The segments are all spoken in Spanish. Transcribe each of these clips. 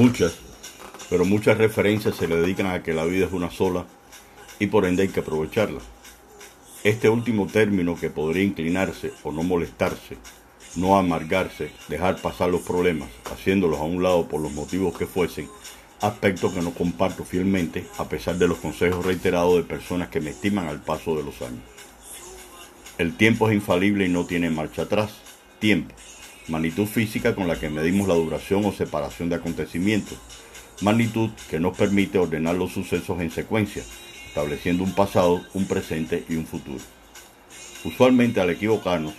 Muchas, pero muchas referencias se le dedican a que la vida es una sola y por ende hay que aprovecharla. Este último término que podría inclinarse o no molestarse, no amargarse, dejar pasar los problemas, haciéndolos a un lado por los motivos que fuesen, aspecto que no comparto fielmente a pesar de los consejos reiterados de personas que me estiman al paso de los años. El tiempo es infalible y no tiene marcha atrás. Tiempo, magnitud física con la que medimos la duración o separación de acontecimientos, magnitud que nos permite ordenar los sucesos en secuencia, estableciendo un pasado, un presente y un futuro. Usualmente al equivocarnos,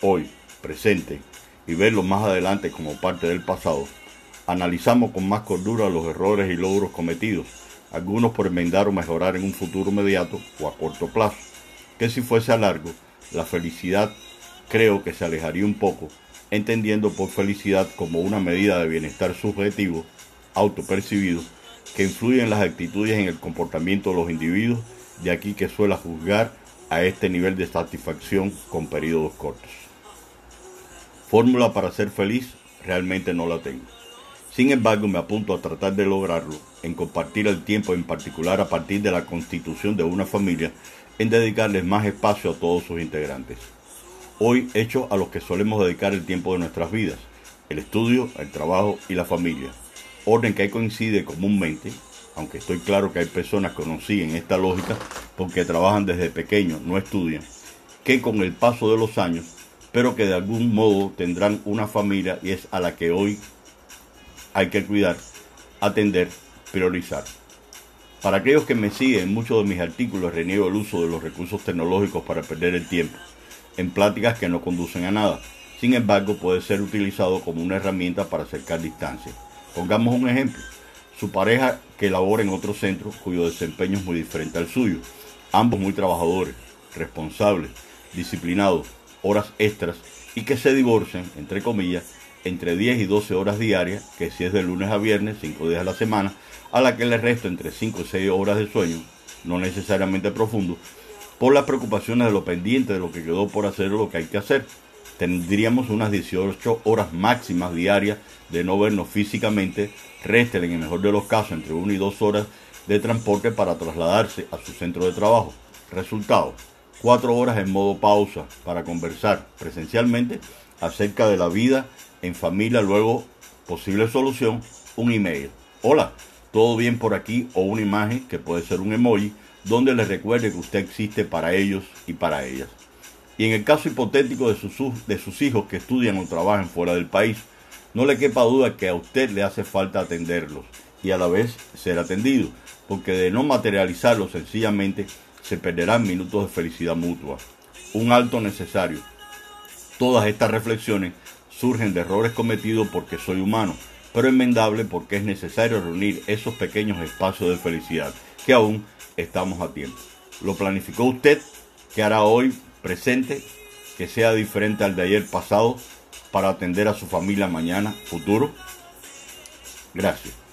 hoy, presente, y verlo más adelante como parte del pasado, Analizamos con más cordura los errores y logros cometidos, algunos por enmendar o mejorar en un futuro inmediato o a corto plazo, que si fuese a largo, la felicidad creo que se alejaría un poco, entendiendo por felicidad como una medida de bienestar subjetivo, autopercibido, que influye en las actitudes y en el comportamiento de los individuos, de aquí que suela juzgar a este nivel de satisfacción con periodos cortos. Fórmula para ser feliz realmente no la tengo. Sin embargo, me apunto a tratar de lograrlo en compartir el tiempo, en particular a partir de la constitución de una familia, en dedicarles más espacio a todos sus integrantes. Hoy hecho a los que solemos dedicar el tiempo de nuestras vidas, el estudio, el trabajo y la familia. Orden que coincide comúnmente, aunque estoy claro que hay personas que no siguen esta lógica porque trabajan desde pequeños, no estudian, que con el paso de los años, pero que de algún modo tendrán una familia y es a la que hoy hay que cuidar, atender, priorizar. Para aquellos que me siguen, en muchos de mis artículos reniego el uso de los recursos tecnológicos para perder el tiempo, en pláticas que no conducen a nada. Sin embargo, puede ser utilizado como una herramienta para acercar distancia. Pongamos un ejemplo. Su pareja que labora en otro centro cuyo desempeño es muy diferente al suyo. Ambos muy trabajadores, responsables, disciplinados, horas extras y que se divorcian, entre comillas, entre 10 y 12 horas diarias, que si es de lunes a viernes, 5 días a la semana, a la que le resto entre 5 y 6 horas de sueño, no necesariamente profundo, por las preocupaciones de lo pendiente de lo que quedó por hacer o lo que hay que hacer. Tendríamos unas 18 horas máximas diarias de no vernos físicamente, resten en el mejor de los casos entre 1 y 2 horas de transporte para trasladarse a su centro de trabajo. Resultado, 4 horas en modo pausa para conversar presencialmente acerca de la vida en familia, luego posible solución, un email. Hola, todo bien por aquí o una imagen que puede ser un emoji donde les recuerde que usted existe para ellos y para ellas. Y en el caso hipotético de sus, de sus hijos que estudian o trabajan fuera del país, no le quepa duda que a usted le hace falta atenderlos y a la vez ser atendido, porque de no materializarlo sencillamente se perderán minutos de felicidad mutua. Un alto necesario. Todas estas reflexiones surgen de errores cometidos porque soy humano, pero enmendable porque es necesario reunir esos pequeños espacios de felicidad que aún estamos a tiempo. ¿Lo planificó usted? ¿Qué hará hoy presente que sea diferente al de ayer pasado para atender a su familia mañana futuro? Gracias.